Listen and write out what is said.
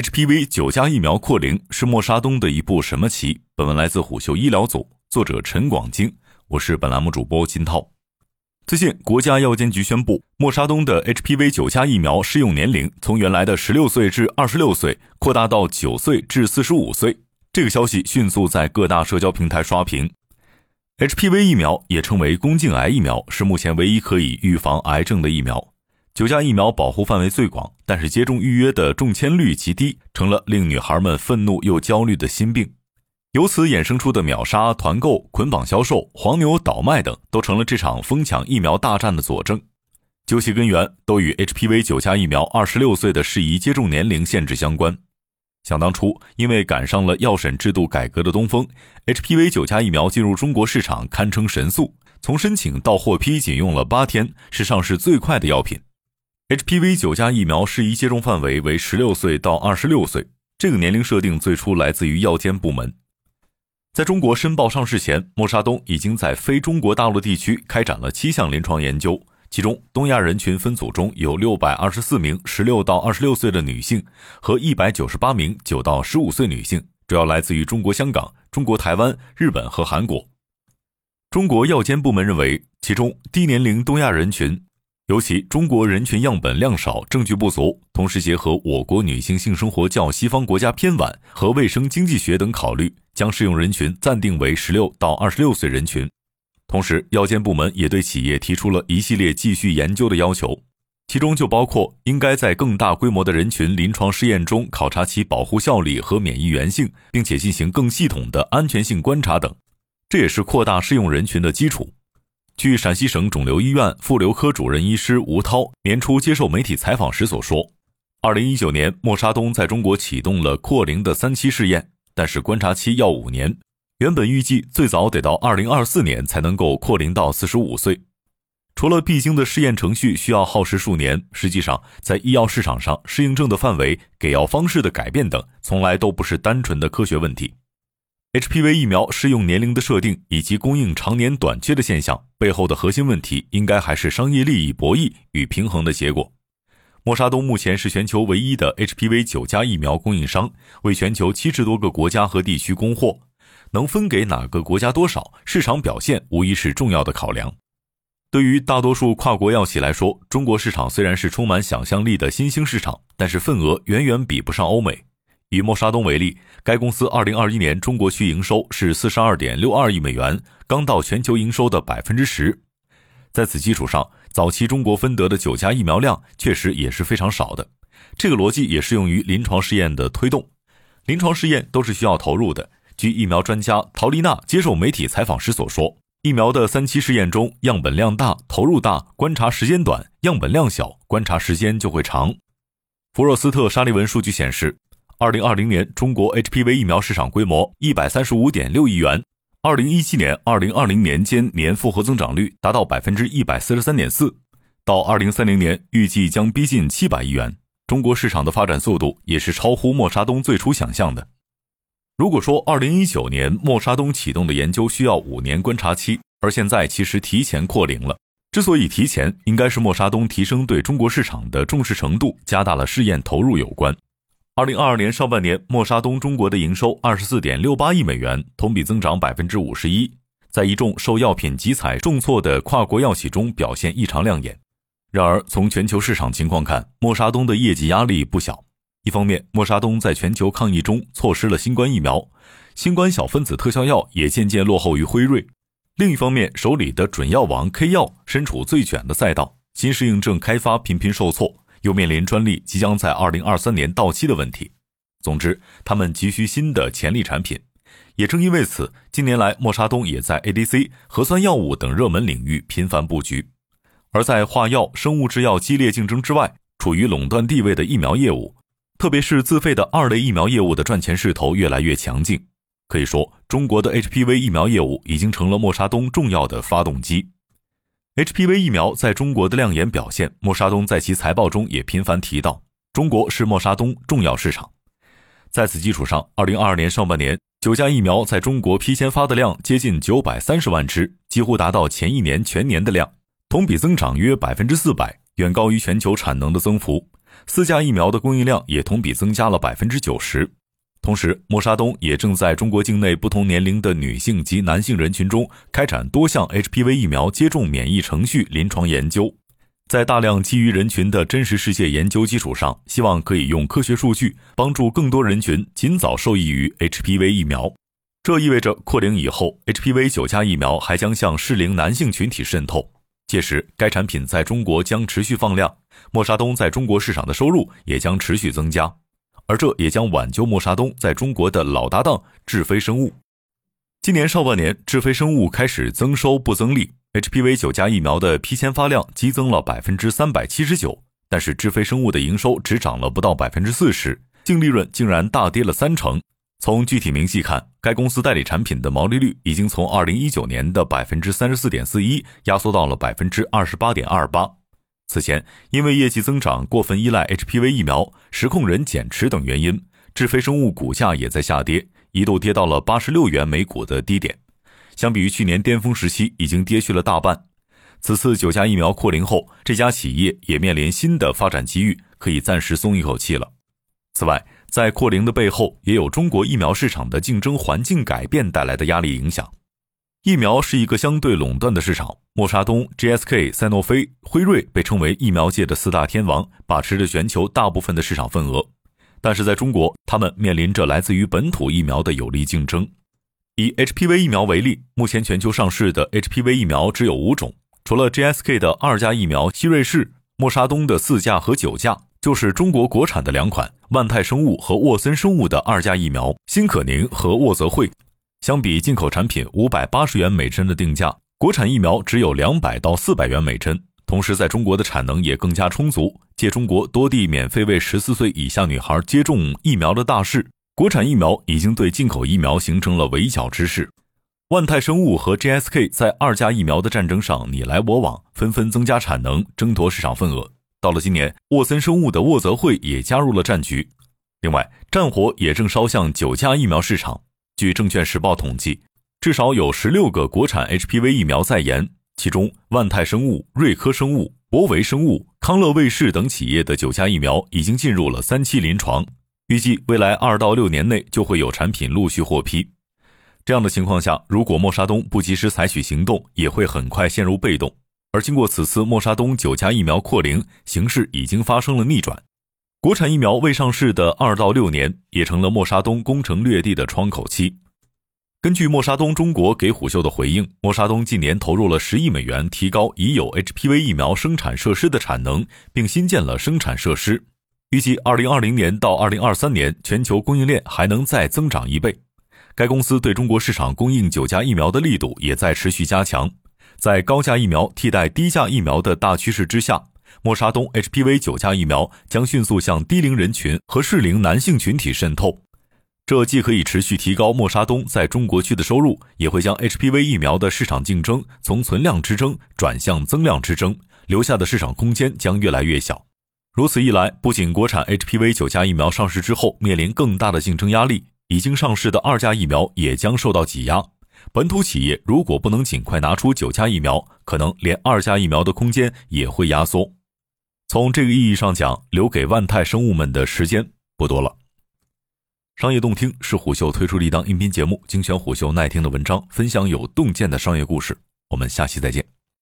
HPV 九价疫苗扩龄是默沙东的一步什么棋？本文来自虎嗅医疗组，作者陈广京，我是本栏目主播金涛。最近，国家药监局宣布，默沙东的 HPV 九价疫苗适用年龄从原来的十六岁至二十六岁扩大到九岁至四十五岁。这个消息迅速在各大社交平台刷屏。HPV 疫苗也称为宫颈癌疫苗，是目前唯一可以预防癌症的疫苗。九价疫苗保护范围最广，但是接种预约的中签率极低，成了令女孩们愤怒又焦虑的心病。由此衍生出的秒杀、团购、捆绑销售、黄牛倒卖等，都成了这场疯抢疫苗大战的佐证。究其根源，都与 HPV 九价疫苗二十六岁的适宜接种年龄限制相关。想当初，因为赶上了药审制度改革的东风，HPV 九价疫苗进入中国市场堪称神速，从申请到获批仅用了八天，是上市最快的药品。HPV 九价疫苗适宜接种范围为十六岁到二十六岁，这个年龄设定最初来自于药监部门。在中国申报上市前，默沙东已经在非中国大陆地区开展了七项临床研究，其中东亚人群分组中有六百二十四名十六到二十六岁的女性和一百九十八名九到十五岁女性，主要来自于中国香港、中国台湾、日本和韩国。中国药监部门认为，其中低年龄东亚人群。尤其中国人群样本量少，证据不足，同时结合我国女性性生活较西方国家偏晚和卫生经济学等考虑，将适用人群暂定为十六到二十六岁人群。同时，药监部门也对企业提出了一系列继续研究的要求，其中就包括应该在更大规模的人群临床试验中考察其保护效力和免疫原性，并且进行更系统的安全性观察等。这也是扩大适用人群的基础。据陕西省肿瘤医院妇瘤科主任医师吴涛年初接受媒体采访时所说，二零一九年默沙东在中国启动了扩龄的三期试验，但是观察期要五年，原本预计最早得到二零二四年才能够扩龄到四十五岁。除了必经的试验程序需要耗时数年，实际上在医药市场上适应症的范围、给药方式的改变等，从来都不是单纯的科学问题。HPV 疫苗适用年龄的设定以及供应常年短缺的现象背后的核心问题，应该还是商业利益博弈与平衡的结果。默沙东目前是全球唯一的 HPV 九价疫苗供应商，为全球七十多个国家和地区供货，能分给哪个国家多少，市场表现无疑是重要的考量。对于大多数跨国药企来说，中国市场虽然是充满想象力的新兴市场，但是份额远远比不上欧美。以默沙东为例，该公司二零二一年中国区营收是四十二点六二亿美元，刚到全球营收的百分之十。在此基础上，早期中国分得的九价疫苗量确实也是非常少的。这个逻辑也适用于临床试验的推动。临床试验都是需要投入的。据疫苗专家陶丽娜接受媒体采访时所说，疫苗的三期试验中，样本量大，投入大，观察时间短；样本量小，观察时间就会长。福若斯特沙利文数据显示。二零二零年，中国 HPV 疫苗市场规模一百三十五点六亿元。二零一七年、二零二零年间年复合增长率达到百分之一百四十三点四，到二零三零年预计将逼近七百亿元。中国市场的发展速度也是超乎默沙东最初想象的。如果说二零一九年默沙东启动的研究需要五年观察期，而现在其实提前扩龄了。之所以提前，应该是默沙东提升对中国市场的重视程度，加大了试验投入有关。二零二二年上半年，默沙东中国的营收二十四点六八亿美元，同比增长百分之五十一，在一众受药品集采重挫的跨国药企中表现异常亮眼。然而，从全球市场情况看，默沙东的业绩压力不小。一方面，默沙东在全球抗疫中错失了新冠疫苗，新冠小分子特效药也渐渐落后于辉瑞；另一方面，手里的准药王 K 药身处最卷的赛道，新适应症开发频频受挫。又面临专利即将在二零二三年到期的问题。总之，他们急需新的潜力产品。也正因为此，近年来默沙东也在 ADC、核酸药物等热门领域频繁布局。而在化药、生物制药激烈竞争之外，处于垄断地位的疫苗业务，特别是自费的二类疫苗业务的赚钱势头越来越强劲。可以说，中国的 HPV 疫苗业务已经成了默沙东重要的发动机。HPV 疫苗在中国的亮眼表现，默沙东在其财报中也频繁提到，中国是默沙东重要市场。在此基础上，二零二二年上半年，九价疫苗在中国批签发的量接近九百三十万支，几乎达到前一年全年的量，同比增长约百分之四百，远高于全球产能的增幅。四价疫苗的供应量也同比增加了百分之九十。同时，默沙东也正在中国境内不同年龄的女性及男性人群中开展多项 HPV 疫苗接种免疫程序临床研究，在大量基于人群的真实世界研究基础上，希望可以用科学数据帮助更多人群尽早受益于 HPV 疫苗。这意味着扩龄以后，HPV 九价疫苗还将向适龄男性群体渗透，届时该产品在中国将持续放量，默沙东在中国市场的收入也将持续增加。而这也将挽救默沙东在中国的老搭档智飞生物。今年上半年，智飞生物开始增收不增利，HPV 九价疫苗的批签发量激增了百分之三百七十九，但是智飞生物的营收只涨了不到百分之四十，净利润竟然大跌了三成。从具体明细看，该公司代理产品的毛利率已经从二零一九年的百分之三十四点四一压缩到了百分之二十八点二八。此前，因为业绩增长过分依赖 HPV 疫苗、实控人减持等原因，智飞生物股价也在下跌，一度跌到了八十六元每股的低点。相比于去年巅峰时期，已经跌去了大半。此次九价疫苗扩龄后，这家企业也面临新的发展机遇，可以暂时松一口气了。此外，在扩龄的背后，也有中国疫苗市场的竞争环境改变带来的压力影响。疫苗是一个相对垄断的市场，默沙东、GSK、赛诺菲、辉瑞被称为疫苗界的四大天王，把持着全球大部分的市场份额。但是在中国，他们面临着来自于本土疫苗的有力竞争。以 HPV 疫苗为例，目前全球上市的 HPV 疫苗只有五种，除了 GSK 的二价疫苗希瑞士，默沙东的四价和九价，就是中国国产的两款万泰生物和沃森生物的二价疫苗新可宁和沃泽惠。相比进口产品五百八十元每针的定价，国产疫苗只有两百到四百元每针。同时，在中国的产能也更加充足。借中国多地免费为十四岁以下女孩接种疫苗的大势，国产疫苗已经对进口疫苗形成了围剿之势。万泰生物和 GSK 在二价疫苗的战争上你来我往，纷纷增加产能，争夺市场份额。到了今年，沃森生物的沃泽惠也加入了战局。另外，战火也正烧向九价疫苗市场。据证券时报统计，至少有十六个国产 HPV 疫苗在研，其中万泰生物、瑞科生物、博维生物、康乐卫视等企业的九价疫苗已经进入了三期临床，预计未来二到六年内就会有产品陆续获批。这样的情况下，如果默沙东不及时采取行动，也会很快陷入被动。而经过此次默沙东九价疫苗扩龄，形势已经发生了逆转。国产疫苗未上市的二到六年，也成了默沙东攻城略地的窗口期。根据默沙东中国给虎嗅的回应，默沙东近年投入了十亿美元，提高已有 HPV 疫苗生产设施的产能，并新建了生产设施。预计二零二零年到二零二三年，全球供应链还能再增长一倍。该公司对中国市场供应九价疫苗的力度也在持续加强。在高价疫苗替代低价疫苗的大趋势之下。默沙东 HPV 九价疫苗将迅速向低龄人群和适龄男性群体渗透，这既可以持续提高默沙东在中国区的收入，也会将 HPV 疫苗的市场竞争从存量之争转向增量之争，留下的市场空间将越来越小。如此一来，不仅国产 HPV 九价疫苗上市之后面临更大的竞争压力，已经上市的二价疫苗也将受到挤压。本土企业如果不能尽快拿出九价疫苗，可能连二价疫苗的空间也会压缩。从这个意义上讲，留给万泰生物们的时间不多了。商业洞听是虎嗅推出的一档音频节目，精选虎嗅耐听的文章，分享有洞见的商业故事。我们下期再见。